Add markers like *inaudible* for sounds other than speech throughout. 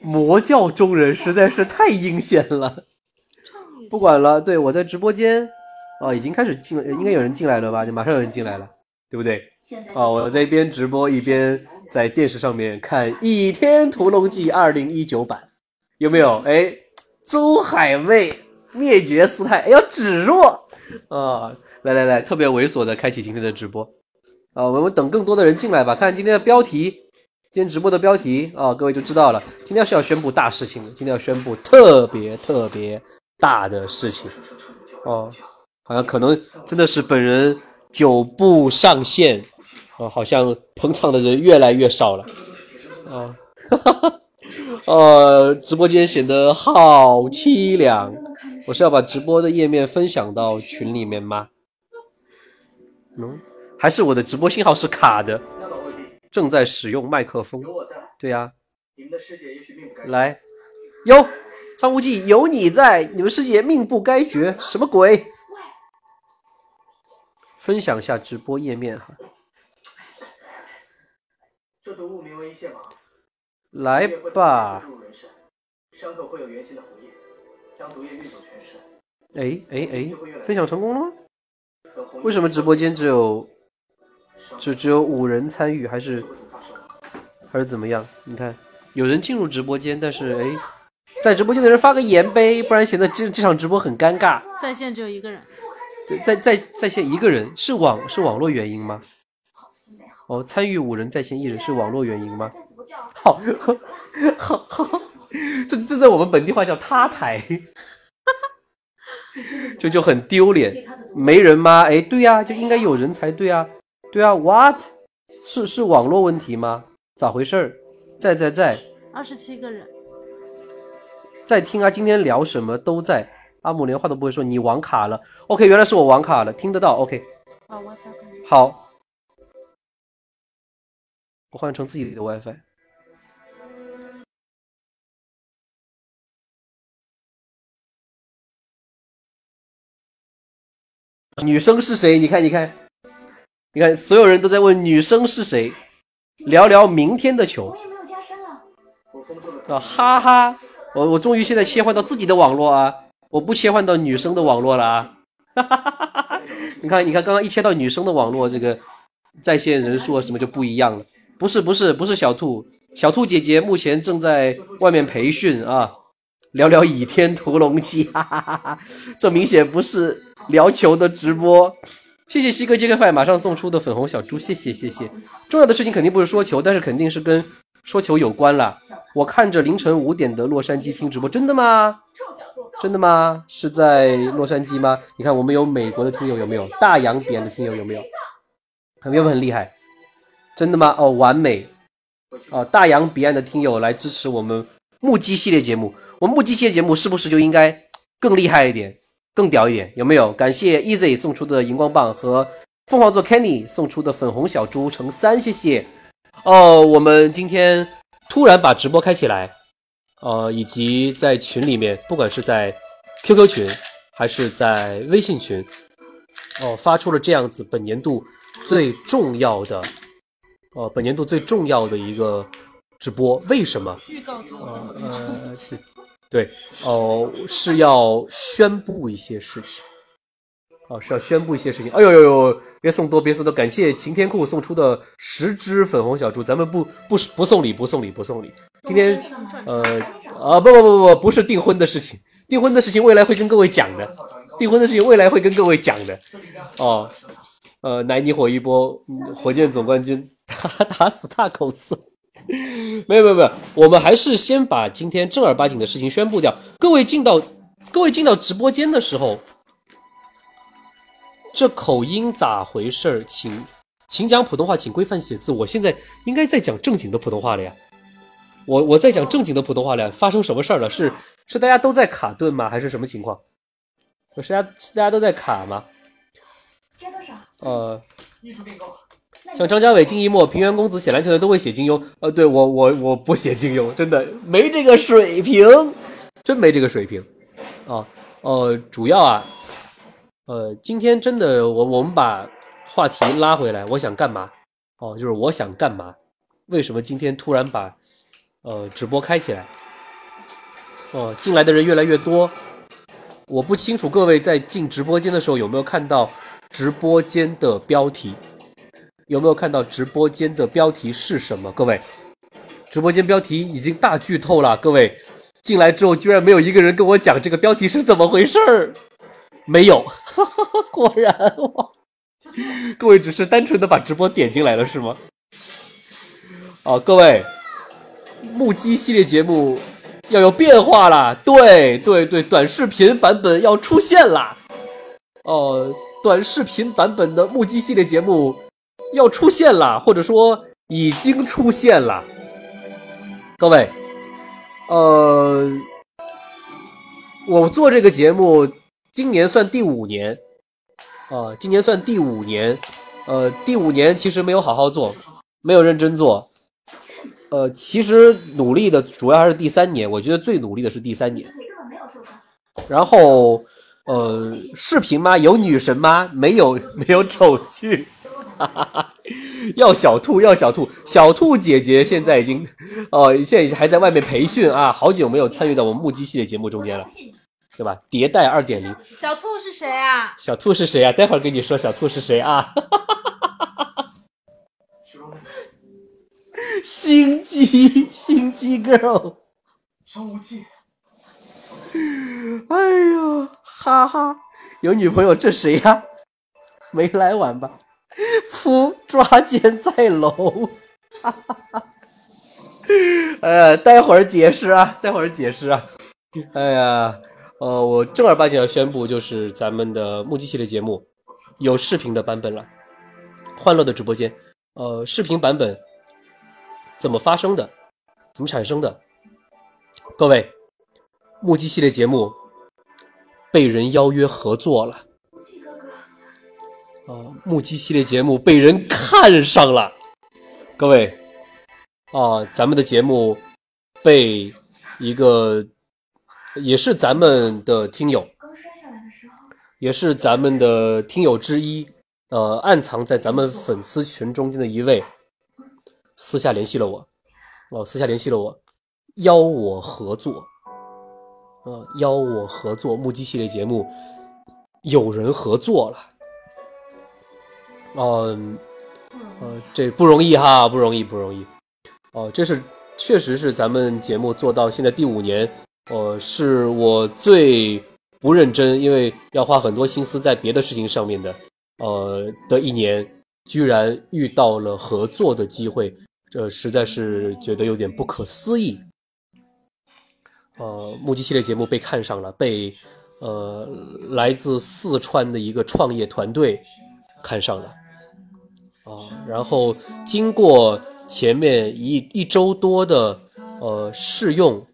魔教中人实在是太阴险了。不管了，对我在直播间，哦，已经开始进，应该有人进来了吧？就马上有人进来了，对不对？哦，我在一边直播一边在电视上面看《倚天屠龙记》二零一九版，有没有？哎，周海媚灭绝师太，哎呦芷若啊！来来来，特别猥琐的开启今天的直播啊！我们等更多的人进来吧，看今天的标题，今天直播的标题啊，各位就知道了。今天是要宣布大事情的，今天要宣布特别特别大的事情哦，好像可能真的是本人久不上线。哦，好像捧场的人越来越少了，啊，哈哈，呃，直播间显得好凄凉。我是要把直播的页面分享到群里面吗？嗯，还是我的直播信号是卡的？正在使用麦克风。对呀。来，哟，张无忌，有你在，你们师姐命不该绝，什么鬼？分享一下直播页面哈。这毒物名为泻马，来吧。伤口会有圆形的红液，将毒液运走全身。哎哎哎，分享成功了吗？为什么直播间只有只只有五人参与，还是还是怎么样？你看，有人进入直播间，但是哎，在直播间的人发个言呗，不然显得这这场直播很尴尬。在线只有一个人，在在在在线一个人，是网是网络原因吗？哦，参与五人在线一人是网络原因吗？好，好，好，这这在我们本地话叫塌台，*laughs* 就就很丢脸。没人吗？哎，对呀，就应该有人才对啊，对啊。What？是是网络问题吗？咋回事儿？在在在。二十七个人在听啊。今天聊什么都在。阿姆连话都不会说，你网卡了。OK，原来是我网卡了，听得到。OK。好，WiFi 好。我换成自己的 WiFi。女生是谁？你看，你看，你看，所有人都在问女生是谁。聊聊明天的球。啊哈哈！我我终于现在切换到自己的网络啊！我不切换到女生的网络了啊！哈哈哈哈哈！你看，你看，刚刚一切到女生的网络，这个在线人数啊什么就不一样了。不是不是不是小兔，小兔姐姐目前正在外面培训啊，聊聊《倚天屠龙记》，哈哈哈哈这明显不是聊球的直播。谢谢西哥杰克范马上送出的粉红小猪，谢谢谢谢。重要的事情肯定不是说球，但是肯定是跟说球有关了。我看着凌晨五点的洛杉矶听直播，真的吗？真的吗？是在洛杉矶吗？你看我们有美国的听友有没有？大洋彼岸的听友有没有？有没有？很厉害？真的吗？哦，完美！哦，大洋彼岸的听友来支持我们目击系列节目，我们目击系列节目是不是就应该更厉害一点，更屌一点？有没有？感谢 Easy 送出的荧光棒和凤凰座 Kenny 送出的粉红小猪乘三，谢谢。哦，我们今天突然把直播开起来，呃，以及在群里面，不管是在 QQ 群还是在微信群，哦，发出了这样子本年度最重要的。哦，本年度最重要的一个直播，为什么？预 *laughs* 告呃呃，是，对，哦，是要宣布一些事情，哦，是要宣布一些事情。哎呦呦呦，别送多，别送多，感谢晴天酷送出的十只粉红小猪，咱们不不不送礼，不送礼，不送礼。今天，呃，啊，不不不不不，是订婚的事情，订婚的事情未来会跟各位讲的，订婚的事情未来会跟各位讲的。哦，呃，奶你火一波，火箭总冠军。打打死大口子，*laughs* 没有没有没有，我们还是先把今天正儿八经的事情宣布掉。各位进到各位进到直播间的时候，这口音咋回事儿？请请讲普通话，请规范写字。我现在应该在讲正经的普通话了呀，我我在讲正经的普通话了。发生什么事儿了？是是大家都在卡顿吗？还是什么情况？是大家是大家都在卡吗？加多少？呃。像张家伟、金一墨、平原公子写篮球的都会写金庸，呃，对我我我不写金庸，真的没这个水平，真没这个水平，啊，呃，主要啊，呃，今天真的我我们把话题拉回来，我想干嘛？哦，就是我想干嘛？为什么今天突然把呃，直播开起来。哦，进来的人越来越多。我不清楚各位在进直播间的时候有没有看到直播间的标题，有没有看到直播间的标题是什么？各位，直播间标题已经大剧透了。各位进来之后，居然没有一个人跟我讲这个标题是怎么回事儿，没有，*laughs* 果然，各位只是单纯的把直播点进来了是吗？哦，各位，目击系列节目。要有变化了，对对对，短视频版本要出现了，哦，短视频版本的目击系列节目要出现了，或者说已经出现了。各位，呃，我做这个节目今年算第五年，啊，今年算第五年，呃，第五年其实没有好好做，没有认真做。呃，其实努力的主要还是第三年，我觉得最努力的是第三年。然后，呃，视频吗？有女神吗？没有，没有丑剧。*laughs* 要小兔，要小兔，小兔姐姐现在已经，哦，现在还在外面培训啊，好久没有参与到我们目击系列节目中间了，对吧？迭代二点零。小兔是谁啊？小兔是谁啊？待会儿跟你说小兔是谁啊。*laughs* 心机，心机 girl，小武器。哎呀，哈哈，有女朋友这谁呀？没来晚吧？*laughs* 噗，抓奸在楼。哈哈哈。呃，待会儿解释啊，待会儿解释啊。哎呀，呃，我正儿八经要宣布，就是咱们的目击系列节目有视频的版本了，欢乐的直播间，呃，视频版本。怎么发生的？怎么产生的？各位，目击系列节目被人邀约合作了。啊，目击系列节目被人看上了。各位，啊，咱们的节目被一个也是咱们的听友，也是咱们的听友之一，呃，暗藏在咱们粉丝群中间的一位。私下联系了我，哦，私下联系了我，邀我合作，呃，邀我合作目击系列节目，有人合作了，嗯，呃，这不容易哈，不容易，不容易，哦，这是确实是咱们节目做到现在第五年，呃，是我最不认真，因为要花很多心思在别的事情上面的，呃，的一年，居然遇到了合作的机会。这实在是觉得有点不可思议。呃，目击系列节目被看上了，被呃来自四川的一个创业团队看上了。啊，然后经过前面一一周多的呃试用、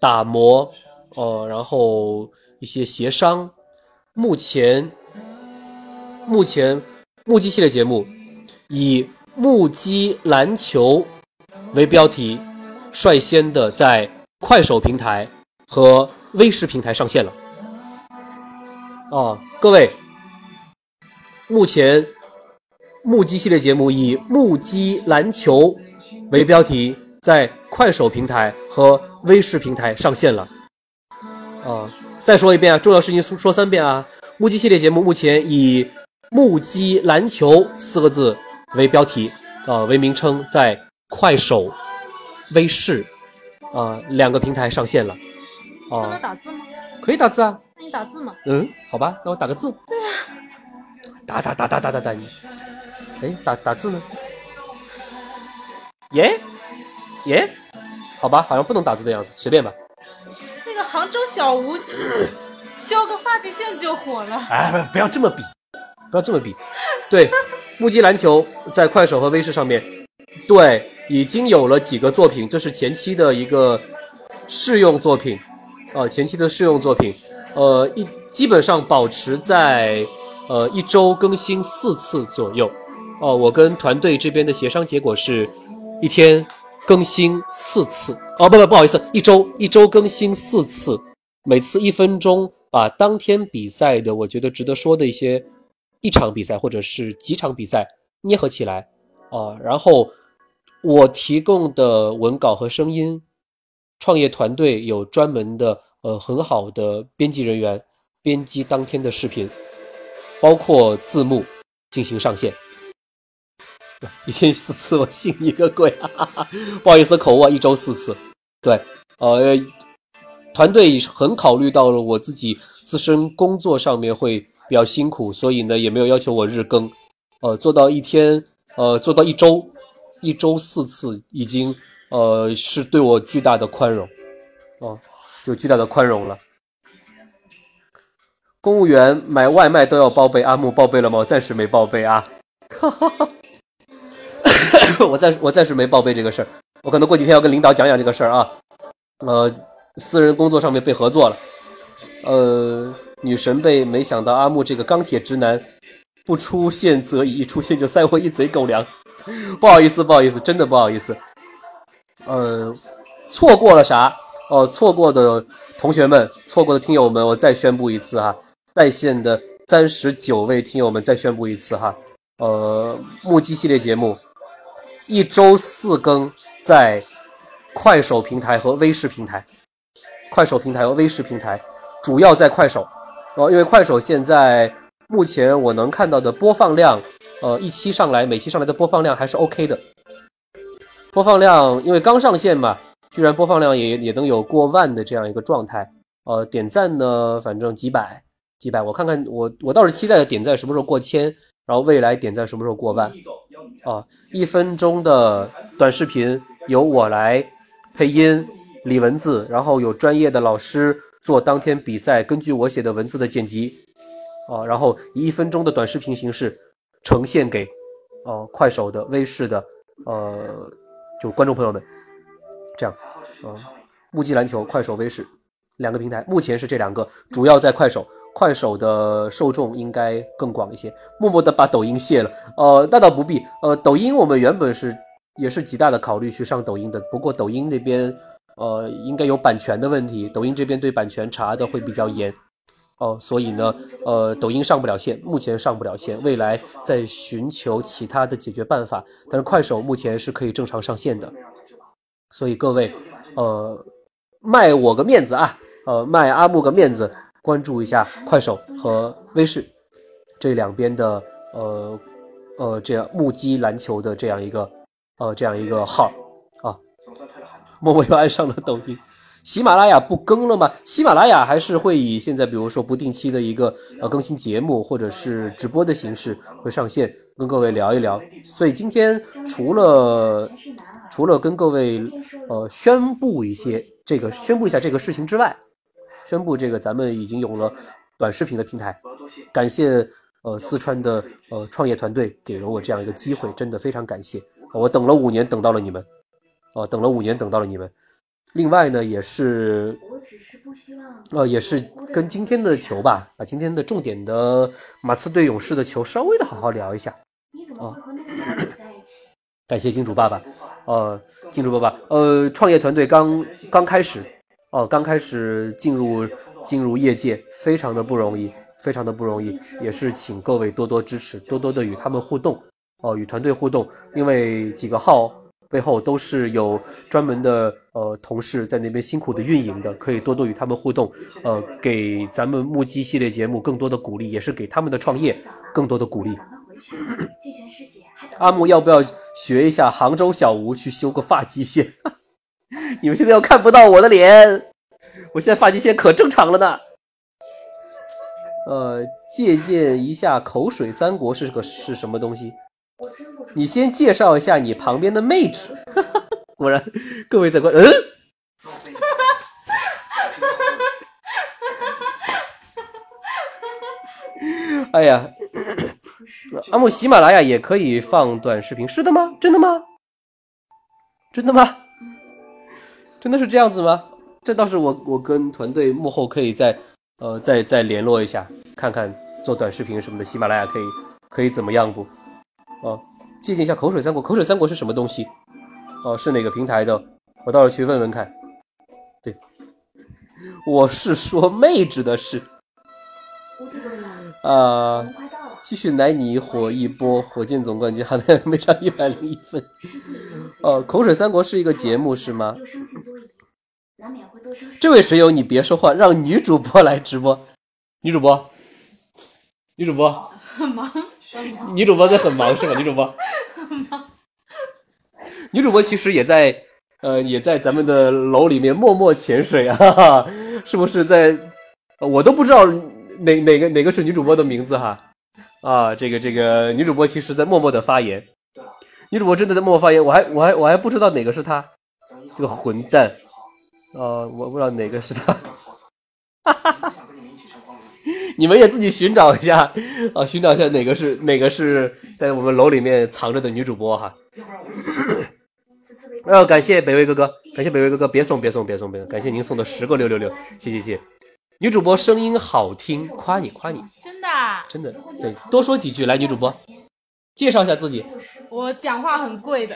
打磨，呃，然后一些协商，目前目前目击系列节目以。目击篮球为标题，率先的在快手平台和微视平台上线了。啊，各位，目前目击系列节目以目击篮球为标题，在快手平台和微视平台上线了。啊，再说一遍啊，重要事情说说三遍啊！目击系列节目目前以目击篮球四个字。为标题，啊，为名称，在快手、微视，啊，两个平台上线了。啊，能打字吗？可以打字啊。那你打字吗？嗯，好吧，那我打个字。对啊。打打打打打打打你。哎，打打字呢？耶耶，好吧，好像不能打字的样子，随便吧。那个杭州小吴，*clears throat* 削个发际线就火了。哎，不不要这么比，不要这么比。对。目击篮球在快手和微视上面，对，已经有了几个作品，这是前期的一个试用作品，啊，前期的试用作品，呃，一基本上保持在呃一周更新四次左右，哦，我跟团队这边的协商结果是一天更新四次，哦，不不不好意思，一周一周更新四次，每次一分钟，把当天比赛的我觉得值得说的一些。一场比赛或者是几场比赛捏合起来啊，然后我提供的文稿和声音创业团队有专门的呃很好的编辑人员编辑当天的视频，包括字幕进行上线。*laughs* 一天四次，我信你个鬼！*laughs* 不好意思，口误，一周四次。对，呃，团队很考虑到了我自己自身工作上面会比较辛苦，所以呢也没有要求我日更。呃，做到一天，呃，做到一周，一周四次，已经呃是对我巨大的宽容，哦，就巨大的宽容了。公务员买外卖都要报备，阿木报备了吗？暂时没报备啊。哈哈哈。*laughs* 我暂时我暂时没报备这个事儿，我可能过几天要跟领导讲讲这个事儿啊。呃，私人工作上面被合作了，呃，女神被没想到阿木这个钢铁直男不出现则已，一出现就塞我一嘴狗粮，*laughs* 不好意思不好意思，真的不好意思。呃，错过了啥？哦，错过的同学们，错过的听友们，我再宣布一次哈，在线的三十九位听友们再宣布一次哈。呃，木鸡系列节目。一周四更，在快手平台和微视平台，快手平台和微视平台，主要在快手。哦，因为快手现在目前我能看到的播放量，呃，一期上来每期上来的播放量还是 OK 的，播放量因为刚上线嘛，居然播放量也也能有过万的这样一个状态，呃，点赞呢，反正几百几百，我看看我我倒是期待点赞什么时候过千，然后未来点赞什么时候过万。啊，一分钟的短视频由我来配音、理文字，然后有专业的老师做当天比赛根据我写的文字的剪辑，啊，然后以一分钟的短视频形式呈现给呃快手的、微视的呃就观众朋友们，这样，啊，目击篮球、快手、微视两个平台，目前是这两个，主要在快手。快手的受众应该更广一些，默默的把抖音卸了。呃，那倒不必。呃，抖音我们原本是也是极大的考虑去上抖音的，不过抖音那边呃应该有版权的问题，抖音这边对版权查的会比较严。哦，所以呢，呃，抖音上不了线，目前上不了线，未来在寻求其他的解决办法。但是快手目前是可以正常上线的，所以各位，呃，卖我个面子啊，呃，卖阿木个面子。关注一下快手和微视这两边的呃呃这样目击篮球的这样一个呃这样一个号啊，默默又爱上了抖音。喜马拉雅不更了吗？喜马拉雅还是会以现在比如说不定期的一个呃更新节目或者是直播的形式会上线跟各位聊一聊。所以今天除了除了跟各位呃宣布一些这个宣布一下这个事情之外。宣布这个，咱们已经有了短视频的平台，感谢呃四川的呃创业团队给了我这样一个机会，真的非常感谢。我等了五年，等到了你们，哦，等了五年，等到了你们。另外呢，也是，我只是不希望，呃，也是跟今天的球吧，把今天的重点的马刺队勇士的球稍微的好好聊一下。啊，感谢金主爸爸，呃，金主爸爸，呃，创业团队刚刚开始。哦，刚开始进入进入业界，非常的不容易，非常的不容易，也是请各位多多支持，多多的与他们互动，哦，与团队互动，因为几个号背后都是有专门的呃同事在那边辛苦的运营的，可以多多与他们互动，呃，给咱们目击系列节目更多的鼓励，也是给他们的创业更多的鼓励。阿木要不要学一下杭州小吴去修个发际线？*laughs* *laughs* 你们现在又看不到我的脸，我现在发际线可正常了呢。呃，借鉴一下口水三国是个是什么东西？你先介绍一下你旁边的妹纸。*laughs* 果然，各位在观，嗯。哎呀，阿木，喜马拉雅也可以放短视频，是的吗？真的吗？真的吗？真的是这样子吗？这倒是我我跟团队幕后可以再呃再再联络一下，看看做短视频什么的，喜马拉雅可以可以怎么样不？哦，借鉴一下口水三国，口水三国是什么东西？哦，是哪个平台的？我到时候去问问看。对，*laughs* 我是说妹纸的事。啊，继续奶你火一波，火箭总冠军好像没上一百零一分。哦，口水三国是一个节目是吗？这位水友，你别说话，让女主播来直播。女主播，女主播很忙，女主播在很忙是吧？女主播，女主播其实也在，呃，也在咱们的楼里面默默潜水啊，是不是在？我都不知道哪哪个哪个是女主播的名字哈。*laughs* 啊，这个这个女主播其实在默默的发言。女主播真的在默默发言，我还我还我还不知道哪个是她，这个混蛋。呃，我不知道哪个是她。哈哈哈。你们也自己寻找一下啊，寻找一下哪个是哪个是在我们楼里面藏着的女主播哈。呃，*coughs* 感谢北魏哥哥，感谢北魏哥哥，别送别送别送别送，感谢您送的十个六六六，谢谢谢。女主播声音好听，夸你夸你，真的真的对，多说几句来，女主播介绍一下自己。我讲话很贵的，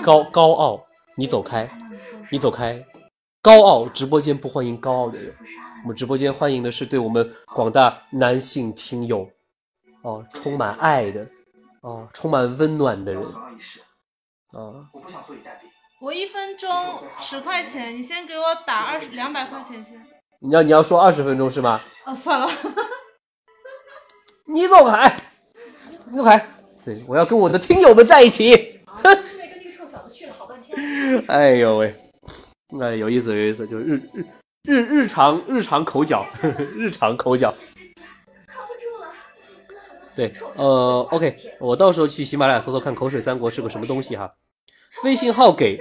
高高傲，你走开，你走开，高傲直播间不欢迎高傲的人。我们直播间欢迎的是对我们广大男性听友，哦，充满爱的，哦，充满温暖的人，啊。我一分钟十块钱，你先给我打二十两百块钱先。你要你要说二十分钟是吗？哦，算了。*laughs* 你走开，你走开。对，我要跟我的听友们在一起。哼。*laughs* 哎呦喂，那有意思有意思，就是日日。日日常日常口角，*laughs* 日常口角。对，呃，OK，我到时候去喜马拉雅搜搜看《口水三国》是个什么东西哈。*laughs* 微信号给，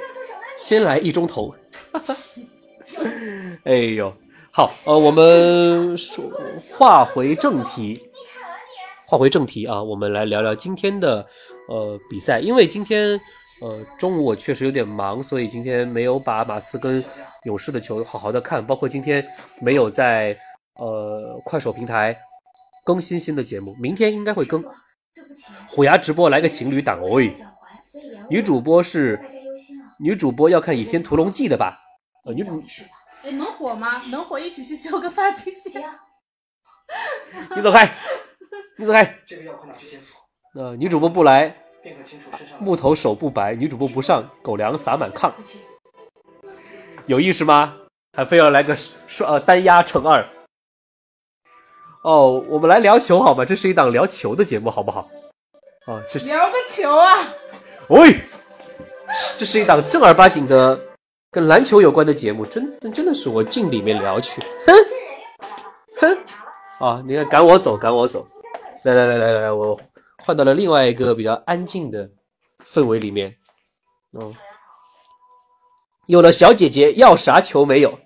先来一钟头。*laughs* 哎呦，好，呃，我们说话回正题，话回正题啊，我们来聊聊今天的呃比赛，因为今天。呃，中午我确实有点忙，所以今天没有把马刺跟勇士的球好好的看，包括今天没有在呃快手平台更新新的节目，明天应该会更。虎牙直播来个情侣档，哦，女主播是女主播要看《倚天屠龙记》的吧？呃，女主哎能火吗？能火一起去修个发际线。*laughs* 你走开，你走开。呃，女主播不来。木头手不白，女主播不上，狗粮撒满炕，有意思吗？还非要来个双呃单压乘二？哦，我们来聊球好吗？这是一档聊球的节目，好不好？啊，这聊个球啊！喂，这是一档正儿八经的跟篮球有关的节目，真真真的是我进里面聊去，哼哼啊！你看赶我走，赶我走，来来来来来，我。换到了另外一个比较安静的氛围里面，嗯，有了小姐姐，要啥球没有？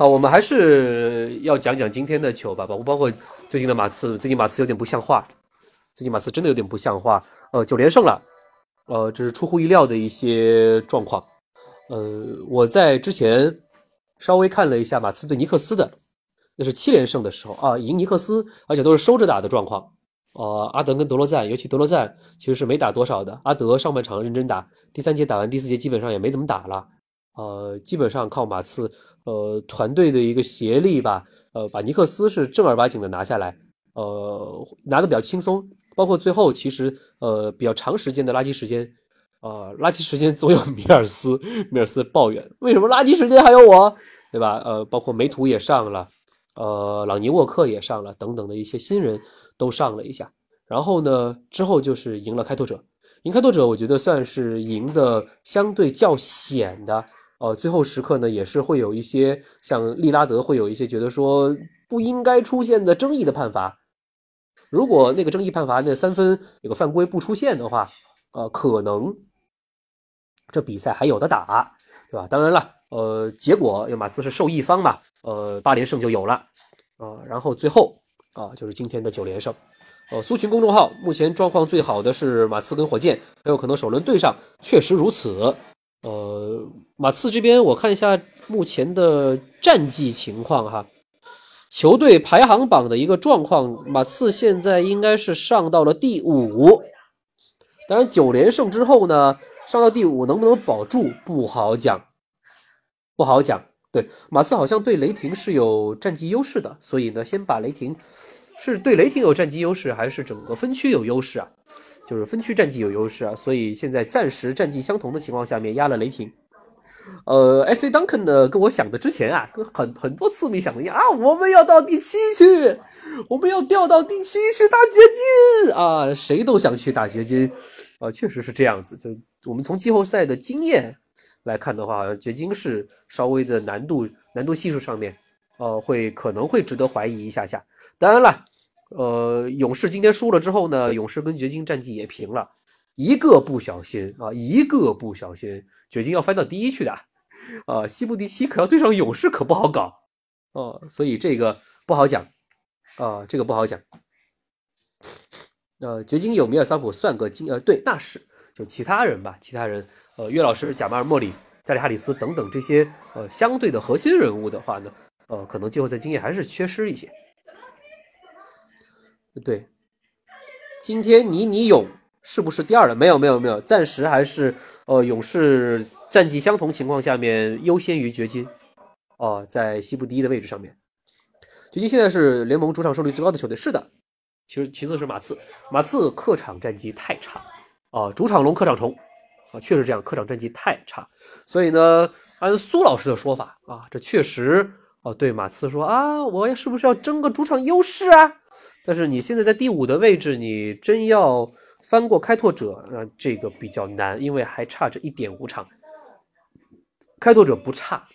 好，我们还是要讲讲今天的球吧，包括包括最近的马刺，最近马刺有点不像话，最近马刺真的有点不像话，呃，九连胜了，呃，这是出乎意料的一些状况，呃，我在之前。稍微看了一下马刺对尼克斯的，那是七连胜的时候啊，赢尼克斯，而且都是收着打的状况。呃，阿德跟德罗赞，尤其德罗赞其实是没打多少的。阿德上半场认真打，第三节打完，第四节基本上也没怎么打了。呃，基本上靠马刺呃团队的一个协力吧，呃，把尼克斯是正儿八经的拿下来，呃，拿的比较轻松。包括最后其实呃比较长时间的垃圾时间。啊，垃圾时间 *laughs* 总有米尔斯，米尔斯抱怨为什么垃圾时间还有我，对吧？呃，包括梅图也上了，呃，朗尼沃克也上了，等等的一些新人都上了一下。然后呢，之后就是赢了开拓者，赢开拓者，我觉得算是赢的相对较险的。呃，最后时刻呢，也是会有一些像利拉德会有一些觉得说不应该出现的争议的判罚。如果那个争议判罚那三分有个犯规不出现的话，呃，可能。这比赛还有的打，对吧？当然了，呃，结果马刺是受益方嘛，呃，八连胜就有了，啊，然后最后啊，就是今天的九连胜。呃，苏群公众号目前状况最好的是马刺跟火箭，很有可能首轮对上，确实如此。呃，马刺这边我看一下目前的战绩情况哈，球队排行榜的一个状况，马刺现在应该是上到了第五，当然九连胜之后呢。上到第五能不能保住不好讲，不好讲。对，马刺好像对雷霆是有战绩优势的，所以呢，先把雷霆是对雷霆有战绩优势，还是整个分区有优势啊？就是分区战绩有优势啊，所以现在暂时战绩相同的情况下面压了雷霆。呃，S A Duncan 呢，跟我想的之前啊，跟很很多次没想的一样啊，我们要到第七去，我们要掉到第七去打掘金啊，谁都想去打掘金啊，确实是这样子。就我们从季后赛的经验来看的话，掘金是稍微的难度难度系数上面，呃，会可能会值得怀疑一下下。当然了，呃，勇士今天输了之后呢，勇士跟掘金战绩也平了，一个不小心啊，一个不小心。掘金要翻到第一去的，啊，西部第七可要对上勇士可不好搞，哦，所以这个不好讲，啊，这个不好讲。呃，掘金有米尔萨普算个金，呃，对，那是就其他人吧，其他人，呃，岳老师、贾马尔·莫里、加里哈里斯等等这些呃相对的核心人物的话呢，呃，可能季后赛经验还是缺失一些。对，今天尼尼勇。是不是第二了？没有，没有，没有，暂时还是呃，勇士战绩相同情况下面优先于掘金，哦，在西部第一的位置上面。掘金现在是联盟主场胜率最高的球队，是的。其实其次是马刺，马刺客场战绩太差啊，主场龙，客场虫啊，确实这样，客场战绩太差。所以呢，按苏老师的说法啊，这确实哦，对马刺说啊，我是不是要争个主场优势啊？但是你现在在第五的位置，你真要。翻过开拓者，呃这个比较难，因为还差着一点五场。开拓者不差，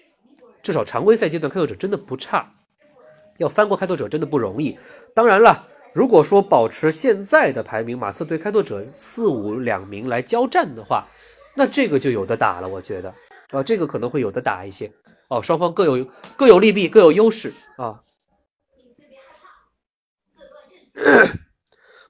至少常规赛阶段开拓者真的不差。要翻过开拓者真的不容易。当然了，如果说保持现在的排名，马刺对开拓者四五两名来交战的话，那这个就有的打了。我觉得啊，这个可能会有的打一些。哦，双方各有各有利弊，各有优势啊。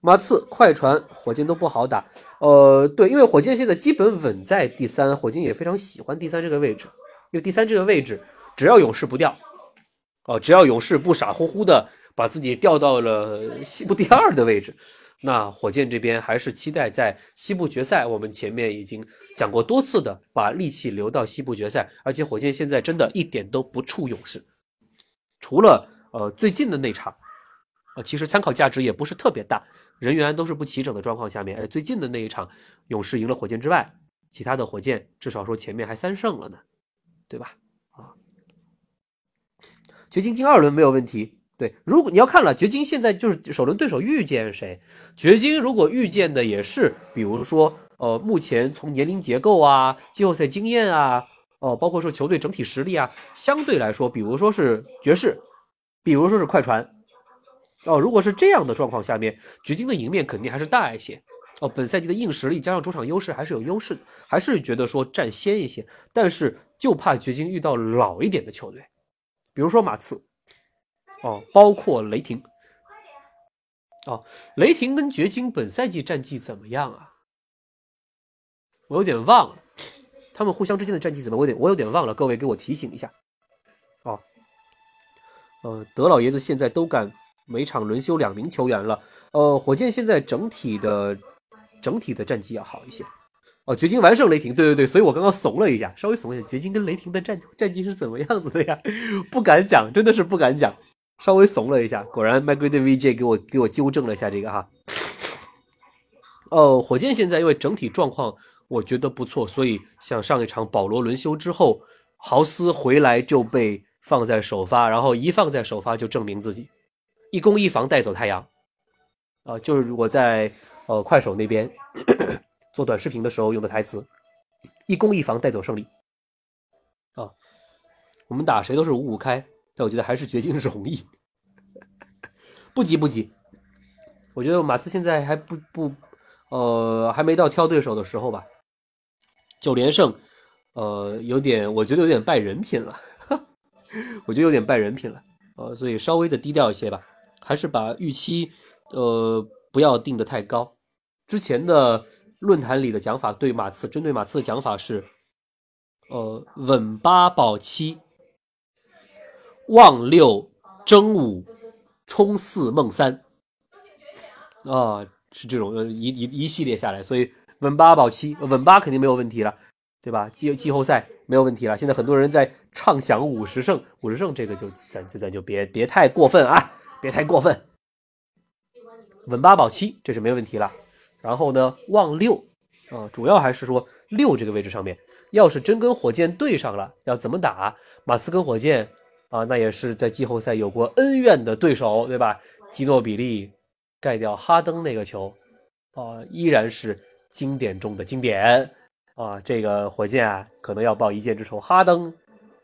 马刺、快船、火箭都不好打，呃，对，因为火箭现在基本稳在第三，火箭也非常喜欢第三这个位置，因为第三这个位置，只要勇士不掉，哦，只要勇士不傻乎乎的把自己掉到了西部第二的位置，那火箭这边还是期待在西部决赛。我们前面已经讲过多次的，把力气留到西部决赛，而且火箭现在真的一点都不怵勇士，除了呃最近的那场，呃，其实参考价值也不是特别大。人员都是不齐整的状况下面，哎，最近的那一场勇士赢了火箭之外，其他的火箭至少说前面还三胜了呢，对吧？啊，掘金进二轮没有问题。对，如果你要看了掘金现在就是首轮对手遇见谁，掘金如果遇见的也是比如说呃目前从年龄结构啊、季后赛经验啊，哦，包括说球队整体实力啊，相对来说，比如说是爵士，比如说是快船。哦，如果是这样的状况下面，掘金的赢面肯定还是大一些。哦，本赛季的硬实力加上主场优势还是有优势的，还是觉得说占先一些。但是就怕掘金遇到老一点的球队，比如说马刺，哦，包括雷霆。哦，雷霆跟掘金本赛季战绩怎么样啊？我有点忘了，他们互相之间的战绩怎么？我有点我有点忘了，各位给我提醒一下。哦，呃，德老爷子现在都敢。每场轮休两名球员了，呃，火箭现在整体的整体的战绩要好一些，哦，掘金完胜雷霆，对对对，所以我刚刚怂了一下，稍微怂一下，掘金跟雷霆的战战绩是怎么样子的呀？*laughs* 不敢讲，真的是不敢讲，稍微怂了一下，果然 m a g r e VJ 给我给我纠正了一下这个哈，哦，火箭现在因为整体状况我觉得不错，所以像上一场保罗轮休之后，豪斯回来就被放在首发，然后一放在首发就证明自己。一攻一防带走太阳，啊，就是我在呃快手那边做短视频的时候用的台词，一攻一防带走胜利，啊，我们打谁都是五五开，但我觉得还是掘金容易，*laughs* 不急不急，我觉得马刺现在还不不呃还没到挑对手的时候吧，九连胜，呃有点我觉得有点败人品了，*laughs* 我觉得有点败人品了，呃所以稍微的低调一些吧。还是把预期，呃，不要定的太高。之前的论坛里的讲法，对马刺针对马刺的讲法是，呃，稳八保七，望六争五，冲四梦三，啊，是这种一一一系列下来，所以稳八保七，稳八肯定没有问题了，对吧？季季后赛没有问题了。现在很多人在畅想五十胜，五十胜这个就咱就咱就别别太过分啊。别太过分，稳八保七，这是没问题了。然后呢，望六啊，主要还是说六这个位置上面，要是真跟火箭对上了，要怎么打？马刺跟火箭啊，那也是在季后赛有过恩怨的对手，对吧？基诺比利盖掉哈登那个球啊，依然是经典中的经典啊。这个火箭啊，可能要报一箭之仇，哈登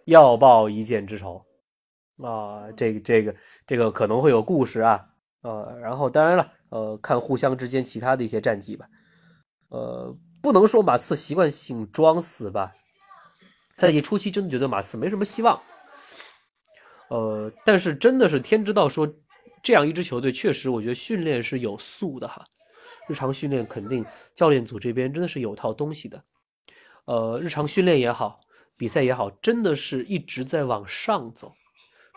要报一箭之仇啊。这个这个这个可能会有故事啊。呃，然后当然了，呃，看互相之间其他的一些战绩吧。呃，不能说马刺习惯性装死吧。赛季初期真的觉得马刺没什么希望。呃，但是真的是天知道，说这样一支球队确实，我觉得训练是有素的哈。日常训练肯定教练组这边真的是有套东西的。呃，日常训练也好，比赛也好，真的是一直在往上走，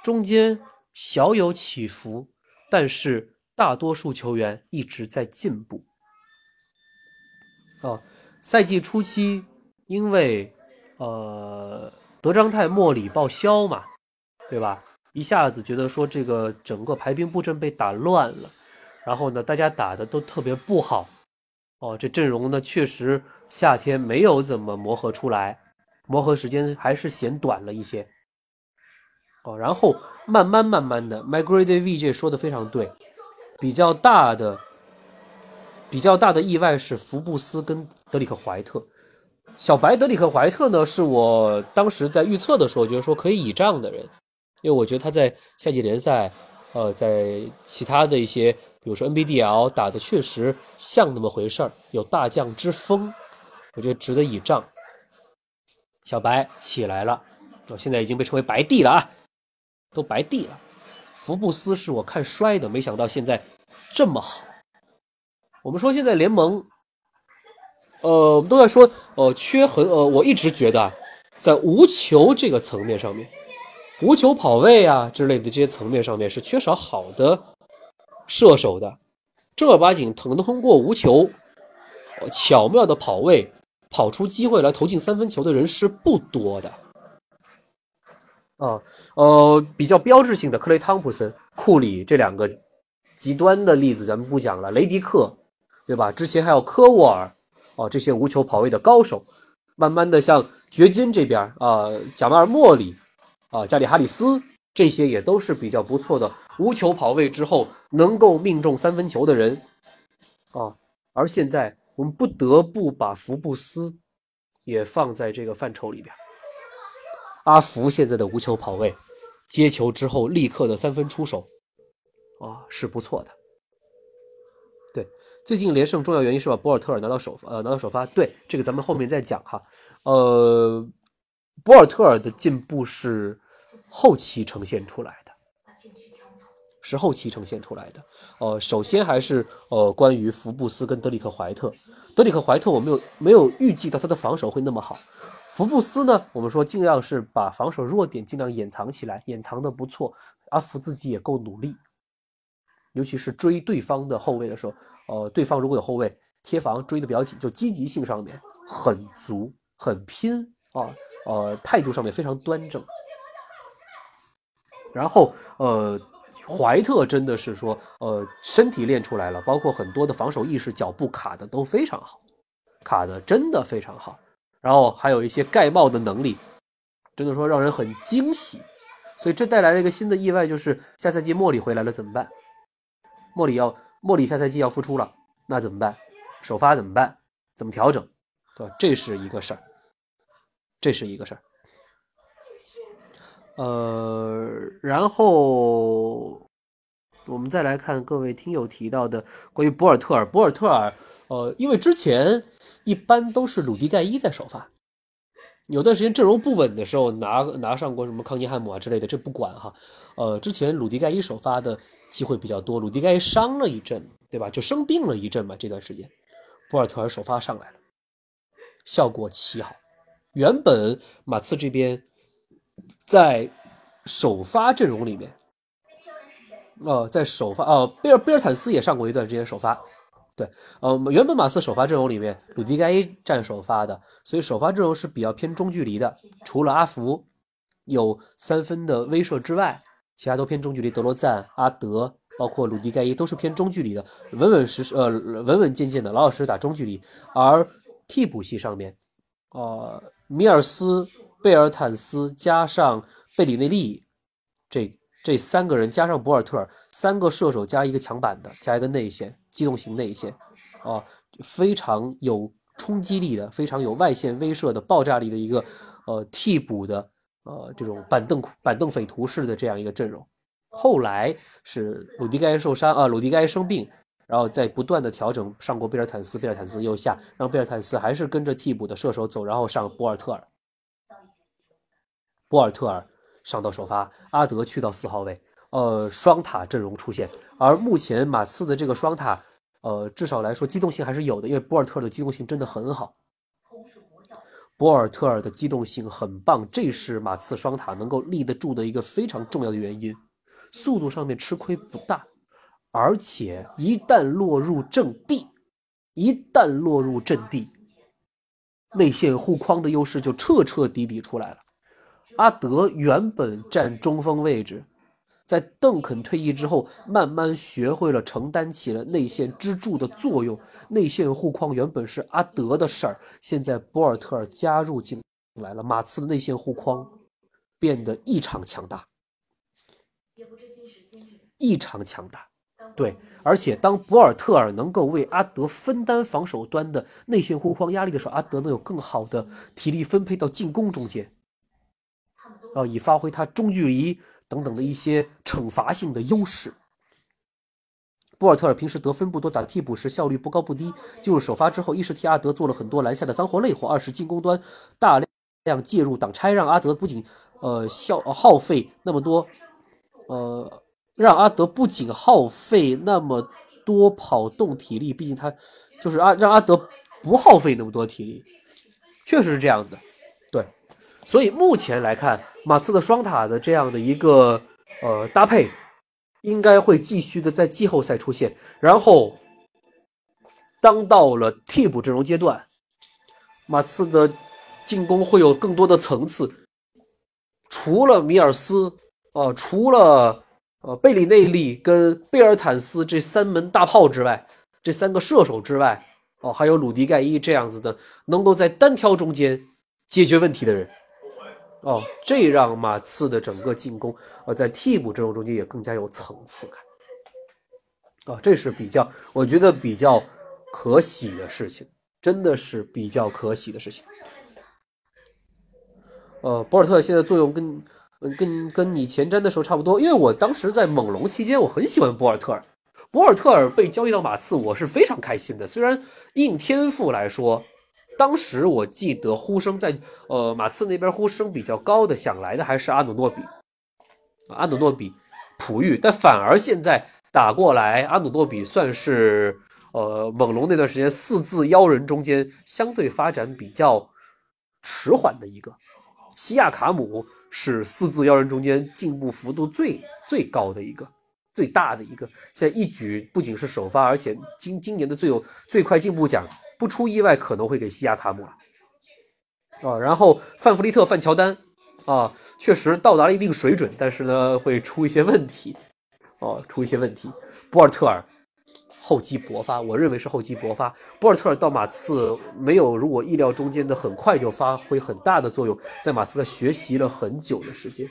中间小有起伏。但是大多数球员一直在进步。哦，赛季初期因为呃德章泰、莫里报销嘛，对吧？一下子觉得说这个整个排兵布阵被打乱了，然后呢，大家打的都特别不好。哦，这阵容呢确实夏天没有怎么磨合出来，磨合时间还是显短了一些。哦，然后。慢慢慢慢的，MyGreedy VJ 说的非常对，比较大的、比较大的意外是福布斯跟德里克怀特。小白德里克怀特呢，是我当时在预测的时候觉得说可以倚仗的人，因为我觉得他在夏季联赛，呃，在其他的一些，比如说 NBDL 打的确实像那么回事儿，有大将之风，我觉得值得倚仗。小白起来了，我现在已经被称为白帝了啊。都白递了。福布斯是我看衰的，没想到现在这么好。我们说现在联盟，呃，我们都在说，呃，缺很，呃，我一直觉得，在无球这个层面上面，无球跑位啊之类的这些层面上面是缺少好的射手的。正儿八经能通过无球，巧妙的跑位跑出机会来投进三分球的人是不多的。啊，呃，比较标志性的克雷汤普森、库里这两个极端的例子，咱们不讲了。雷迪克，对吧？之前还有科沃尔，哦，这些无球跑位的高手，慢慢的像掘金这边啊，贾马尔·莫里啊，加里·哈里斯，这些也都是比较不错的无球跑位之后能够命中三分球的人啊。而现在我们不得不把福布斯也放在这个范畴里边。阿福现在的无球跑位，接球之后立刻的三分出手，啊，是不错的。对，最近连胜重要原因是把博尔特尔拿到首发，呃，拿到首发。对，这个咱们后面再讲哈。呃，博尔特尔的进步是后期呈现出来的，是后期呈现出来的。呃，首先还是呃，关于福布斯跟德里克怀特。德里克怀特，我没有没有预计到他的防守会那么好。福布斯呢，我们说尽量是把防守弱点尽量掩藏起来，掩藏的不错。阿福自己也够努力，尤其是追对方的后卫的时候，呃，对方如果有后卫贴防追的比较紧，就积极性上面很足，很拼啊，呃，态度上面非常端正。然后呃。怀特真的是说，呃，身体练出来了，包括很多的防守意识，脚步卡的都非常好，卡的真的非常好。然后还有一些盖帽的能力，真的说让人很惊喜。所以这带来了一个新的意外，就是下赛季莫里回来了怎么办？莫里要莫里下赛季要复出了，那怎么办？首发怎么办？怎么调整？对吧？这是一个事儿，这是一个事儿。呃，然后我们再来看各位听友提到的关于博尔特尔。博尔特尔，呃，因为之前一般都是鲁迪盖伊在首发，有段时间阵容不稳的时候拿拿上过什么康尼汉姆啊之类的，这不管哈。呃，之前鲁迪盖伊首发的机会比较多，鲁迪盖伊伤了一阵，对吧？就生病了一阵嘛，这段时间博尔特尔首发上来了，效果奇好。原本马刺这边。在首发阵容里面，呃，在首发，呃，贝尔贝尔坦斯也上过一段时间首发，对，呃，原本马刺首发阵容里面，鲁迪盖伊占首发的，所以首发阵容是比较偏中距离的，除了阿福有三分的威慑之外，其他都偏中距离，德罗赞、阿德包括鲁迪盖伊都是偏中距离的，稳稳实实呃稳稳健健的，老老实实打中距离。而替补席上面，呃，米尔斯、贝尔坦斯加上贝里内利，这这三个人加上博尔特，三个射手加一个抢板的，加一个内线机动型内线，啊，非常有冲击力的，非常有外线威慑的爆炸力的一个呃替补的呃这种板凳板凳匪徒式的这样一个阵容。后来是鲁迪盖受伤啊，鲁迪盖生病，然后在不断的调整，上过贝尔坦斯，贝尔坦斯又下，让贝尔坦斯还是跟着替补的射手走，然后上博尔特尔，博尔特尔上到首发，阿德去到四号位，呃，双塔阵容出现，而目前马刺的这个双塔，呃，至少来说机动性还是有的，因为博尔特的机动性真的很好，博尔特尔的机动性很棒，这是马刺双塔能够立得住的一个非常重要的原因。速度上面吃亏不大，而且一旦落入阵地，一旦落入阵地，内线护框的优势就彻彻底底出来了。阿德原本占中锋位置，在邓肯退役之后，慢慢学会了承担起了内线支柱的作用。内线护框原本是阿德的事儿，现在博尔特尔加入进来了，马刺的内线护框变得异常强大。异常强大，对，而且当博尔特尔能够为阿德分担防守端的内线护框压力的时候，阿德能有更好的体力分配到进攻中间，啊，以发挥他中距离等等的一些惩罚性的优势。博尔特尔平时得分不多，打替补时效率不高不低，进入首发之后，一是替阿德做了很多篮下的脏活累活，二是进攻端大量介入挡拆，让阿德不仅呃消耗费那么多，呃。让阿德不仅耗费那么多跑动体力，毕竟他就是阿让阿德不耗费那么多体力，确实是这样子的。对，所以目前来看，马刺的双塔的这样的一个呃搭配，应该会继续的在季后赛出现。然后，当到了替补阵容阶段，马刺的进攻会有更多的层次，除了米尔斯，呃，除了。呃，贝里内利跟贝尔坦斯这三门大炮之外，这三个射手之外，哦，还有鲁迪盖伊这样子的，能够在单挑中间解决问题的人，哦，这让马刺的整个进攻，呃，在替补阵容中间也更加有层次感，啊，这是比较，我觉得比较可喜的事情，真的是比较可喜的事情。呃，博尔特现在作用跟。跟跟你前瞻的时候差不多，因为我当时在猛龙期间，我很喜欢博尔特尔。博尔特尔被交易到马刺，我是非常开心的。虽然硬天赋来说，当时我记得呼声在呃马刺那边呼声比较高的，想来的还是阿努诺比，阿努诺比、普玉，但反而现在打过来，阿努诺比算是呃猛龙那段时间四字妖人中间相对发展比较迟缓的一个，西亚卡姆。是四字妖人中间进步幅度最最高的一个，最大的一个。现在一举不仅是首发，而且今今年的最有最快进步奖，不出意外可能会给西亚卡姆了。啊，然后范弗利特、范乔丹，啊，确实到达了一定水准，但是呢会出一些问题，哦，出一些问题。博尔特尔。厚积薄发，我认为是厚积薄发。博尔特尔到马刺没有如果意料中间的很快就发挥很大的作用，在马刺他学习了很久的时间，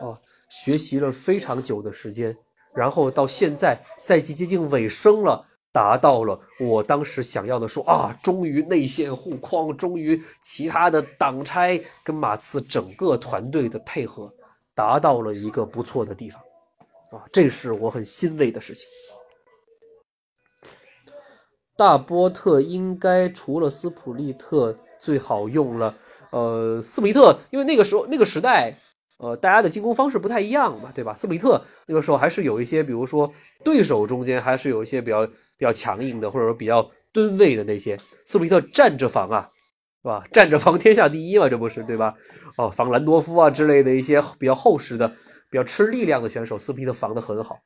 哦，学习了非常久的时间，然后到现在赛季接近尾声了，达到了我当时想要的说啊，终于内线护框，终于其他的挡拆跟马刺整个团队的配合达到了一个不错的地方，啊，这是我很欣慰的事情。大波特应该除了斯普利特最好用了，呃，斯普利特，因为那个时候那个时代，呃，大家的进攻方式不太一样嘛，对吧？斯普利特那个时候还是有一些，比如说对手中间还是有一些比较比较强硬的，或者说比较吨位的那些，斯普利特站着防啊，是吧？站着防天下第一嘛，这不是对吧？哦，防兰多夫啊之类的一些比较厚实的、比较吃力量的选手，斯普利特防得很好，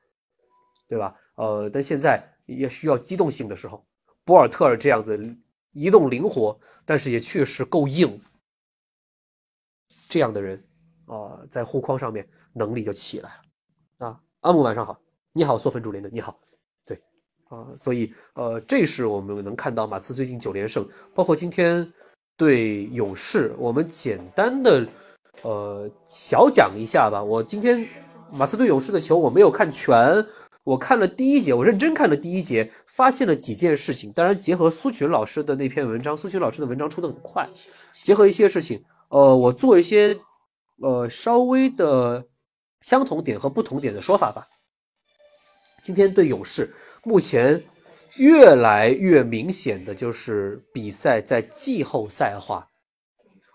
对吧？呃，但现在也需要机动性的时候。博尔特尔这样子移动灵活，但是也确实够硬。这样的人啊，在护框上面能力就起来了啊。阿姆晚上好你好，索芬主林的，你好。对，啊，所以呃，这是我们能看到马刺最近九连胜，包括今天对勇士，我们简单的呃小讲一下吧。我今天马刺对勇士的球我没有看全。我看了第一节，我认真看了第一节，发现了几件事情。当然，结合苏群老师的那篇文章，苏群老师的文章出的很快，结合一些事情，呃，我做一些呃稍微的相同点和不同点的说法吧。今天对勇士，目前越来越明显的就是比赛在季后赛化，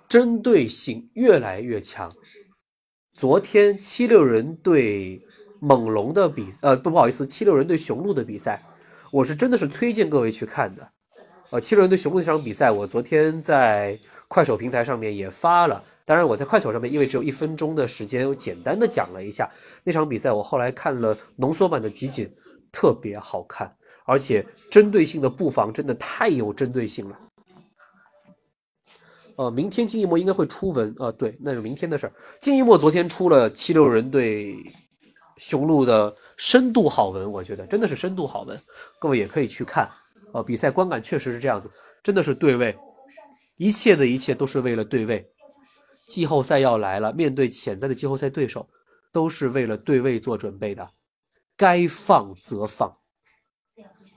针对性越来越强。昨天七六人对。猛龙的比呃不不好意思，七六人对雄鹿的比赛，我是真的是推荐各位去看的。呃，七六人对雄鹿这场比赛，我昨天在快手平台上面也发了。当然，我在快手上面因为只有一分钟的时间，我简单的讲了一下那场比赛。我后来看了浓缩版的集锦，特别好看，而且针对性的布防真的太有针对性了。呃，明天金一墨应该会出文呃，对，那是明天的事儿。金一墨昨天出了七六人对。雄鹿的深度好文，我觉得真的是深度好文，各位也可以去看。呃，比赛观感确实是这样子，真的是对位，一切的一切都是为了对位。季后赛要来了，面对潜在的季后赛对手，都是为了对位做准备的。该放则放，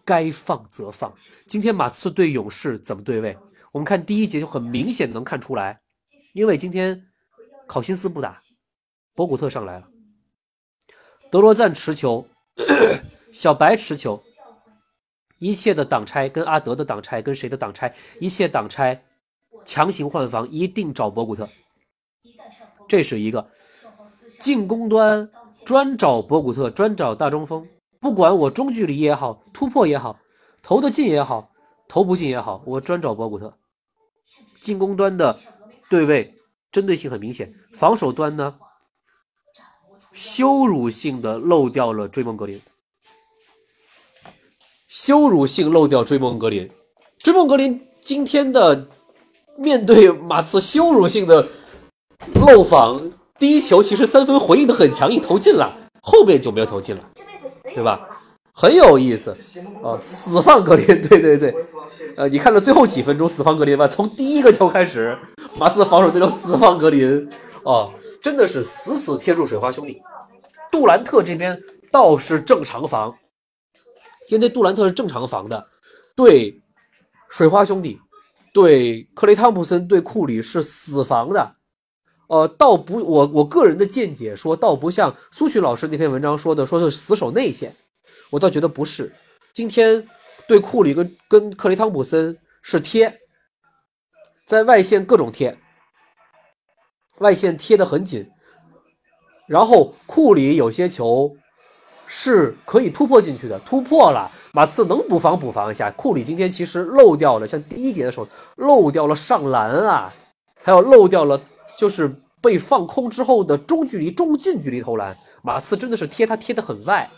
该放则放。今天马刺对勇士怎么对位？我们看第一节就很明显能看出来，因为今天考辛斯不打，博古特上来了。德罗赞持球，小白持球，一切的挡拆跟阿德的挡拆跟谁的挡拆，一切挡拆，强行换防，一定找博古特。这是一个进攻端专找博古特，专找大中锋，不管我中距离也好，突破也好，投的进也好，投不进也好，我专找博古特。进攻端的对位针对性很明显，防守端呢？羞辱性的漏掉了追梦格林，羞辱性漏掉追梦格林，追梦格林今天的面对马刺羞辱性的漏防，第一球其实三分回应的很强硬，投进了，后面就没有投进了，对吧？很有意思。啊，死放格林，*laughs* 对对对，呃，你看了最后几分钟死放格林吧，从第一个球开始，马刺的防守队就死放格林，哦。真的是死死贴住水花兄弟，杜兰特这边倒是正常防，今天杜兰特是正常防的，对水花兄弟，对克雷汤普森，对库里是死防的，呃，倒不，我我个人的见解说，倒不像苏群老师那篇文章说的，说是死守内线，我倒觉得不是，今天对库里跟跟克雷汤普森是贴，在外线各种贴。外线贴的很紧，然后库里有些球是可以突破进去的，突破了，马刺能补防补防一下。库里今天其实漏掉了，像第一节的时候漏掉了上篮啊，还有漏掉了就是被放空之后的中距离、中近距离投篮。马刺真的是贴他贴得很外，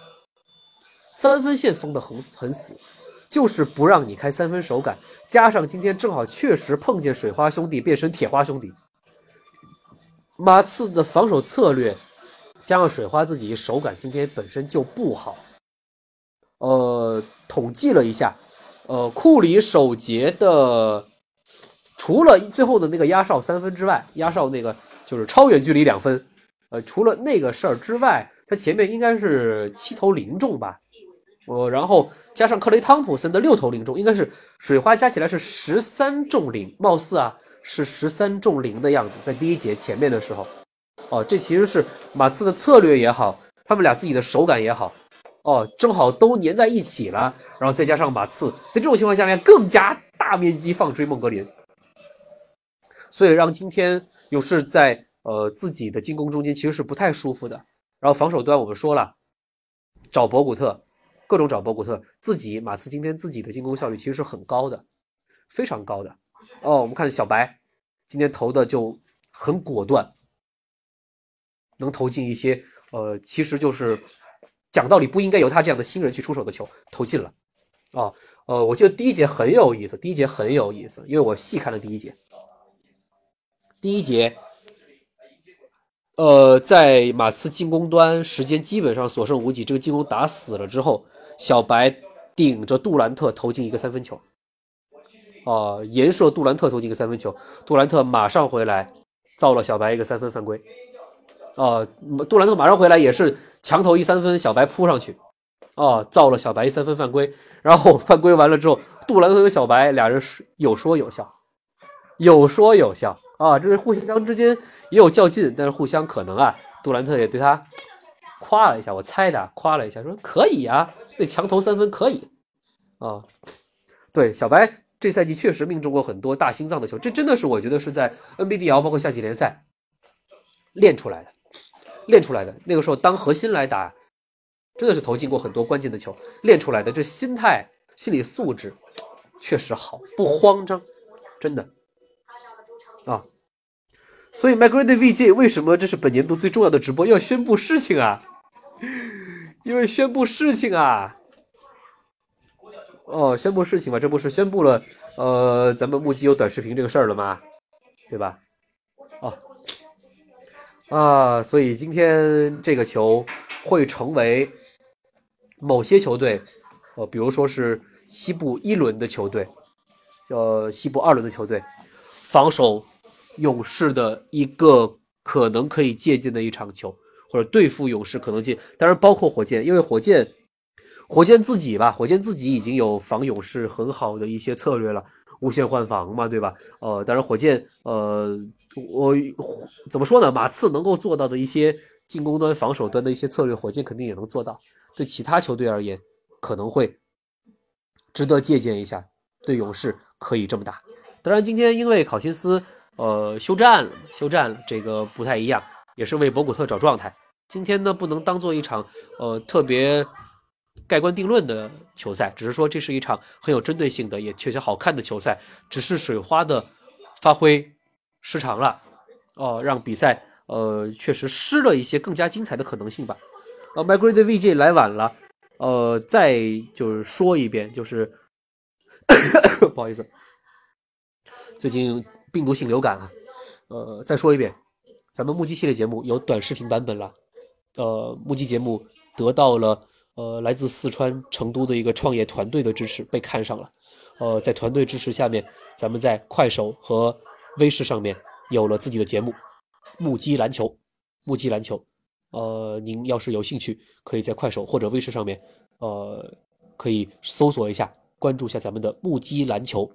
三分线封得很很死，就是不让你开三分手感。加上今天正好确实碰见水花兄弟变成铁花兄弟。马刺的防守策略，加上水花自己手感今天本身就不好。呃，统计了一下，呃，库里首节的除了最后的那个压哨三分之外，压哨那个就是超远距离两分，呃，除了那个事儿之外，他前面应该是七投零中吧？呃，然后加上克雷汤普森的六投零中，应该是水花加起来是十三中零，貌似啊。是十三中零的样子，在第一节前面的时候，哦，这其实是马刺的策略也好，他们俩自己的手感也好，哦，正好都粘在一起了，然后再加上马刺在这种情况下面更加大面积放追梦格林，所以让今天勇士在呃自己的进攻中间其实是不太舒服的。然后防守端我们说了，找博古特，各种找博古特，自己马刺今天自己的进攻效率其实是很高的，非常高的。哦，我们看小白今天投的就很果断，能投进一些呃，其实就是讲道理不应该由他这样的新人去出手的球，投进了。啊，呃，我记得第一节很有意思，第一节很有意思，因为我细看了第一节。第一节，呃，在马刺进攻端时间基本上所剩无几，这个进攻打死了之后，小白顶着杜兰特投进一个三分球，啊，颜射杜兰特投进一个三分球，杜兰特马上回来造了小白一个三分犯规，啊，杜兰特马上回来也是强投一三分，小白扑上去，啊，造了小白一三分犯规，然后犯规完了之后，杜兰特和小白俩人有说有笑，有说有笑。啊，这是互相之间也有较劲，但是互相可能啊，杜兰特也对他夸了一下，我猜的，夸了一下，说可以啊，那强投三分可以啊。对，小白这赛季确实命中过很多大心脏的球，这真的是我觉得是在 NBDL 包括夏季联赛练出来的，练出来的。那个时候当核心来打，真的是投进过很多关键的球，练出来的。这心态、心理素质确实好，不慌张，真的。啊，所以 m y g r a d VJ 为什么这是本年度最重要的直播？要宣布事情啊！*laughs* 因为宣布事情啊！哦，宣布事情嘛，这不是宣布了？呃，咱们目击有短视频这个事儿了吗？对吧？哦，啊，所以今天这个球会成为某些球队，呃，比如说是西部一轮的球队，呃，西部二轮的球队，防守。勇士的一个可能可以借鉴的一场球，或者对付勇士可能借，当然包括火箭，因为火箭，火箭自己吧，火箭自己已经有防勇士很好的一些策略了，无限换防嘛，对吧？呃，当然火箭，呃，我怎么说呢？马刺能够做到的一些进攻端、防守端的一些策略，火箭肯定也能做到。对其他球队而言，可能会值得借鉴一下。对勇士可以这么打。当然，今天因为考辛斯。呃，休战了，休战了，这个不太一样，也是为博古特找状态。今天呢，不能当做一场呃特别盖棺定论的球赛，只是说这是一场很有针对性的，也确实好看的球赛。只是水花的发挥失常了，哦，让比赛呃确实失了一些更加精彩的可能性吧。呃 m y g r a d VJ 来晚了，呃，再就是说一遍，就是 *coughs* 不好意思，最近。病毒性流感啊，呃，再说一遍，咱们目击系列节目有短视频版本了，呃，目击节目得到了呃来自四川成都的一个创业团队的支持，被看上了，呃，在团队支持下面，咱们在快手和微视上面有了自己的节目，目击篮球，目击篮球，呃，您要是有兴趣，可以在快手或者微视上面，呃，可以搜索一下，关注一下咱们的目击篮球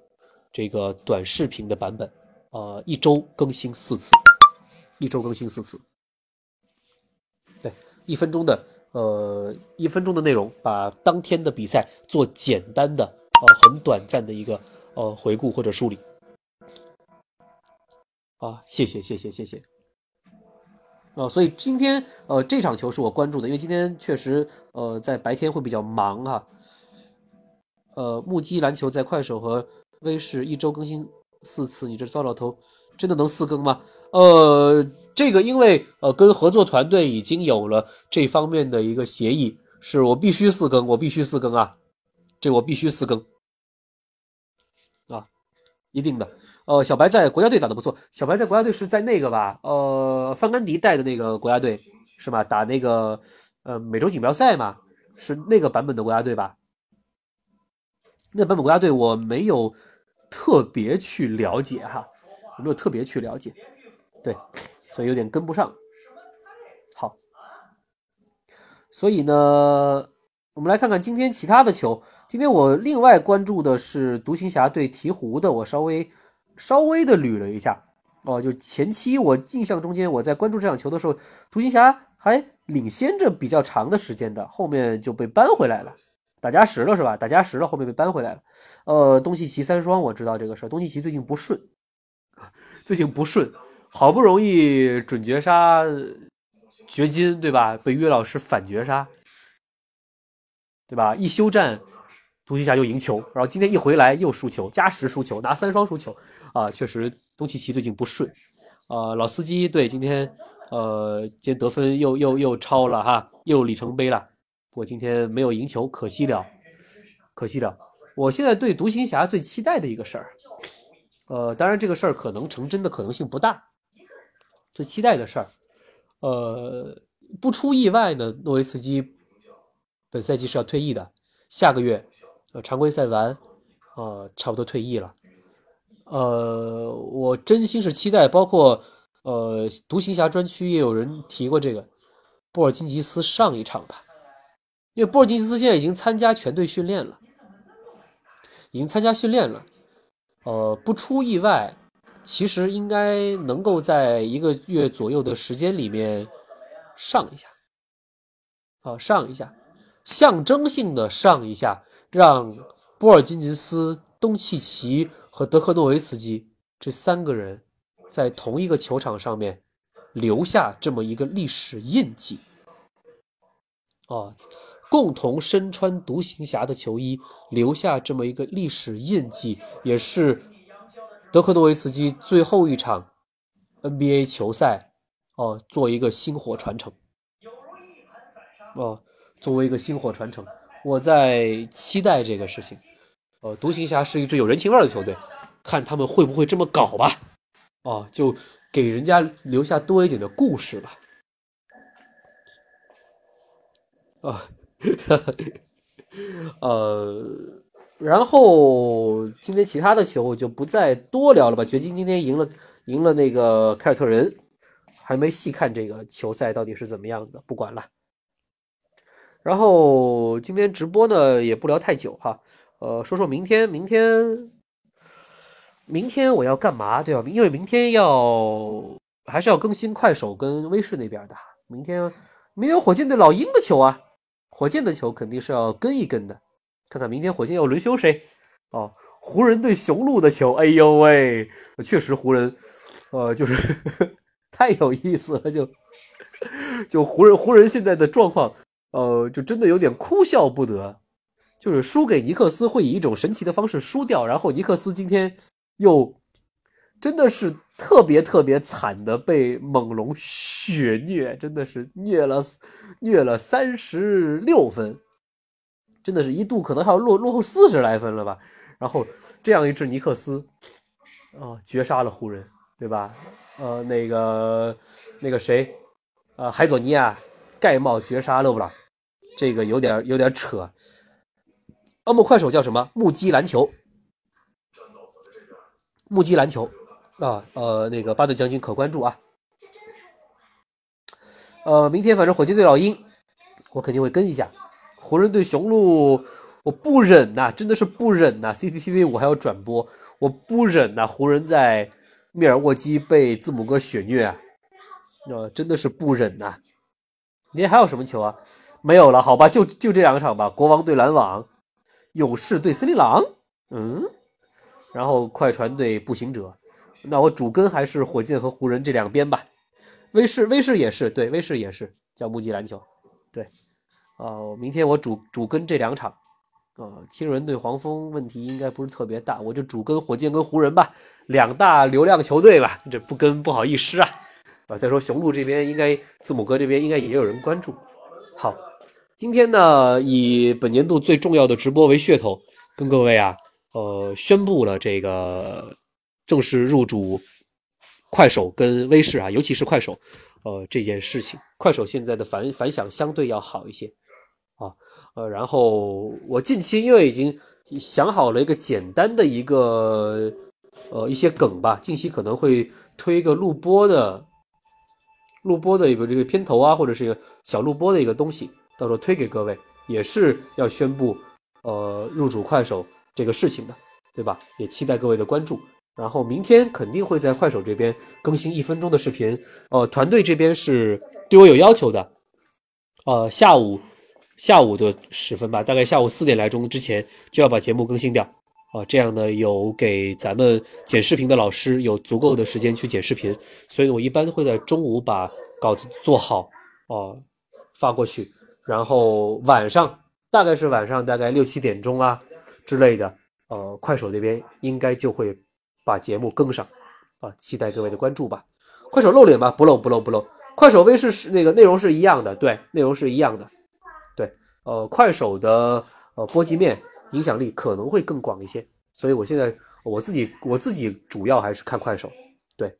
这个短视频的版本。呃，一周更新四次，一周更新四次。对，一分钟的，呃，一分钟的内容，把当天的比赛做简单的，呃，很短暂的一个，呃，回顾或者梳理。啊，谢谢，谢谢，谢谢。啊，所以今天，呃，这场球是我关注的，因为今天确实，呃，在白天会比较忙哈。呃，目击篮球在快手和威视一周更新。四次，你这糟老头真的能四更吗？呃，这个因为呃跟合作团队已经有了这方面的一个协议，是我必须四更，我必须四更啊，这我必须四更啊，一定的。呃，小白在国家队打的不错，小白在国家队是在那个吧？呃，范甘迪带的那个国家队是吧？打那个呃美洲锦标赛嘛，是那个版本的国家队吧？那版本国家队我没有。特别去了解哈，我没有特别去了解？对，所以有点跟不上。好，所以呢，我们来看看今天其他的球。今天我另外关注的是独行侠对鹈鹕的，我稍微稍微的捋了一下。哦，就前期我印象中间我在关注这场球的时候，独行侠还领先着比较长的时间的，后面就被扳回来了。打加时了是吧？打加时了，后面被扳回来了。呃，东契奇三双，我知道这个事儿。东契奇最近不顺，*laughs* 最近不顺，好不容易准绝杀掘金，对吧？被约老师反绝杀，对吧？一休战，东契奇就赢球，然后今天一回来又输球，加时输球，拿三双输球啊！确实，东契奇最近不顺。呃，老司机对今天，呃，今天得分又又又超了哈，又里程碑了。我今天没有赢球，可惜了，可惜了。我现在对独行侠最期待的一个事儿，呃，当然这个事儿可能成真的可能性不大。最期待的事儿，呃，不出意外呢，诺维茨基本赛季是要退役的，下个月呃常规赛完呃，差不多退役了。呃，我真心是期待，包括呃独行侠专区也有人提过这个波尔津吉斯上一场吧，因为波尔津吉斯现在已经参加全队训练了，已经参加训练了。呃，不出意外，其实应该能够在一个月左右的时间里面上一下，啊，上一下，象征性的上一下，让波尔津吉斯、东契奇和德克诺维茨基这三个人在同一个球场上面留下这么一个历史印记，啊，共同身穿独行侠的球衣，留下这么一个历史印记，也是德克诺维茨基最后一场 NBA 球赛哦，做一个薪火传承。哦，作为一个薪火传承，我在期待这个事情。呃，独行侠是一支有人情味的球队，看他们会不会这么搞吧。哦，就给人家留下多一点的故事吧。啊。*laughs* 呃，然后今天其他的球我就不再多聊了吧。掘金今天赢了，赢了那个凯尔特人，还没细看这个球赛到底是怎么样子的，不管了。然后今天直播呢也不聊太久哈，呃，说说明天，明天，明天我要干嘛对吧？因为明天要还是要更新快手跟微视那边的。明天没有火箭队老鹰的球啊。火箭的球肯定是要跟一跟的，看看明天火箭要轮休谁？哦，湖人对雄鹿的球，哎呦喂，确实湖人，呃，就是 *laughs* 太有意思了，就就湖人湖人现在的状况，呃，就真的有点哭笑不得，就是输给尼克斯会以一种神奇的方式输掉，然后尼克斯今天又真的是。特别特别惨的被猛龙血虐，真的是虐了虐了三十六分，真的是一度可能还要落落后四十来分了吧。然后这样一支尼克斯啊，绝杀了湖人，对吧？呃，那个那个谁，呃，海佐尼亚盖帽绝杀勒布朗，这个有点有点扯。欧姆快手叫什么？目击篮球，目击篮球。啊，呃，那个巴顿将军可关注啊。呃，明天反正火箭队老鹰，我肯定会跟一下。湖人队雄鹿，我不忍呐，真的是不忍呐。CCTV 我还要转播，我不忍呐。湖人在密尔沃基被字母哥血虐啊，呃，真的是不忍呐。明天还有什么球啊？没有了，好吧，就就这两场吧。国王对篮网，勇士对森林狼，嗯，然后快船对步行者。那我主跟还是火箭和湖人这两边吧，威士威士也是对，威士也是叫木吉篮球，对，哦，明天我主主跟这两场，啊，青人对黄蜂问题应该不是特别大，我就主跟火箭跟湖人吧，两大流量球队吧，这不跟不好意思啊，啊，再说雄鹿这边应该字母哥这边应该也有人关注，好，今天呢以本年度最重要的直播为噱头，跟各位啊，呃，宣布了这个。正式入主快手跟微视啊，尤其是快手，呃，这件事情，快手现在的反反响相对要好一些啊，呃，然后我近期因为已经想好了一个简单的一个呃一些梗吧，近期可能会推一个录播的录播的一个这个片头啊，或者是一个小录播的一个东西，到时候推给各位，也是要宣布呃入主快手这个事情的，对吧？也期待各位的关注。然后明天肯定会在快手这边更新一分钟的视频，呃，团队这边是对我有要求的，呃，下午下午的时分吧，大概下午四点来钟之前就要把节目更新掉，啊，这样呢有给咱们剪视频的老师有足够的时间去剪视频，所以我一般会在中午把稿子做好，哦，发过去，然后晚上大概是晚上大概六七点钟啊之类的，呃，快手那边应该就会。把节目更上，啊，期待各位的关注吧。快手露脸吧，不露不露不露。快手微视是那个内容是一样的，对，内容是一样的，对，呃，快手的呃波及面影响力可能会更广一些，所以我现在我自己我自己主要还是看快手，对。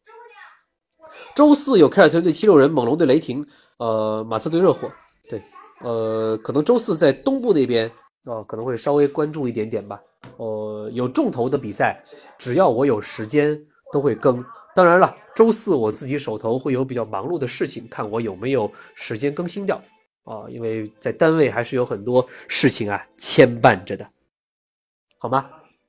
周四有凯尔特人对七六人，猛龙对雷霆，呃，马刺对热火。对，呃，可能周四在东部那边啊，可能会稍微关注一点点吧。呃，有重头的比赛，只要我有时间都会更。当然了，周四我自己手头会有比较忙碌的事情，看我有没有时间更新掉啊，因为在单位还是有很多事情啊牵绊着的，好吗？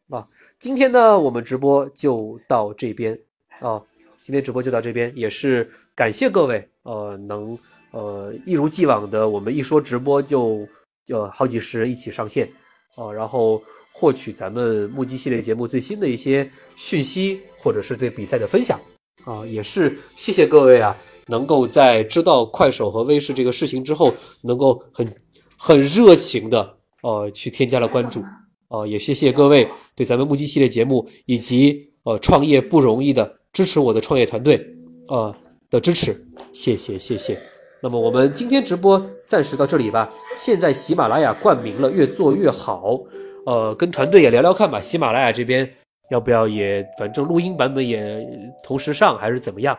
啊，今天呢，我们直播就到这边啊，今天直播就到这边，也是感谢各位，呃，能呃一如既往的，我们一说直播就就好几十人一起上线啊，然后。获取咱们目击系列节目最新的一些讯息，或者是对比赛的分享啊，也是谢谢各位啊，能够在知道快手和微视这个事情之后，能够很很热情的呃去添加了关注啊，也谢谢各位对咱们目击系列节目以及呃创业不容易的支持我的创业团队啊的支持，谢谢谢谢。那么我们今天直播暂时到这里吧。现在喜马拉雅冠名了，越做越好。呃，跟团队也聊聊看吧。喜马拉雅这边要不要也，反正录音版本也同时上，还是怎么样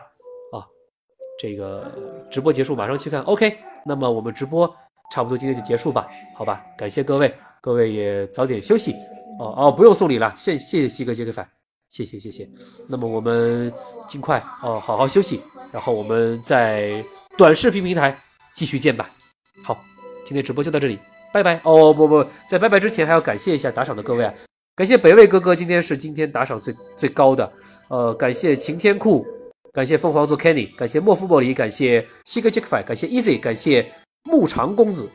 啊？这个直播结束马上去看。OK，那么我们直播差不多今天就结束吧，好吧？感谢各位，各位也早点休息。哦哦，不用送礼了，谢谢谢西哥杰克凡，谢谢谢谢。那么我们尽快哦，好好休息，然后我们在短视频平台继续见吧。好，今天直播就到这里。拜拜哦不不，在拜拜之前还要感谢一下打赏的各位啊！感谢北魏哥哥，今天是今天打赏最最高的。呃，感谢晴天酷，感谢凤凰座 Kenny，感谢莫夫莫里，感谢西哥 Jackfy，感谢 Easy，感谢牧长公子，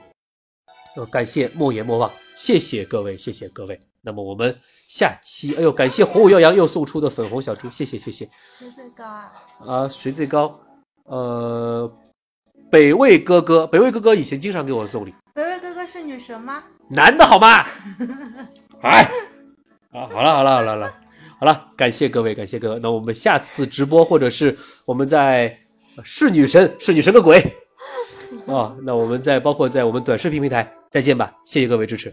呃，感谢莫言莫忘，谢谢各位，谢谢各位。那么我们下期，哎呦，感谢火舞耀阳又送出的粉红小猪，谢谢谢谢。谁最高啊？啊，谁最高？呃，北魏哥哥，北魏哥哥以前经常给我送礼。北魏哥哥是女神吗？男的好吗？*laughs* 哎，啊，好了好了好了好了好了，感谢各位，感谢各位。那我们下次直播或者是我们在是女神是女神个鬼啊，那我们在包括在我们短视频平台再见吧，谢谢各位支持。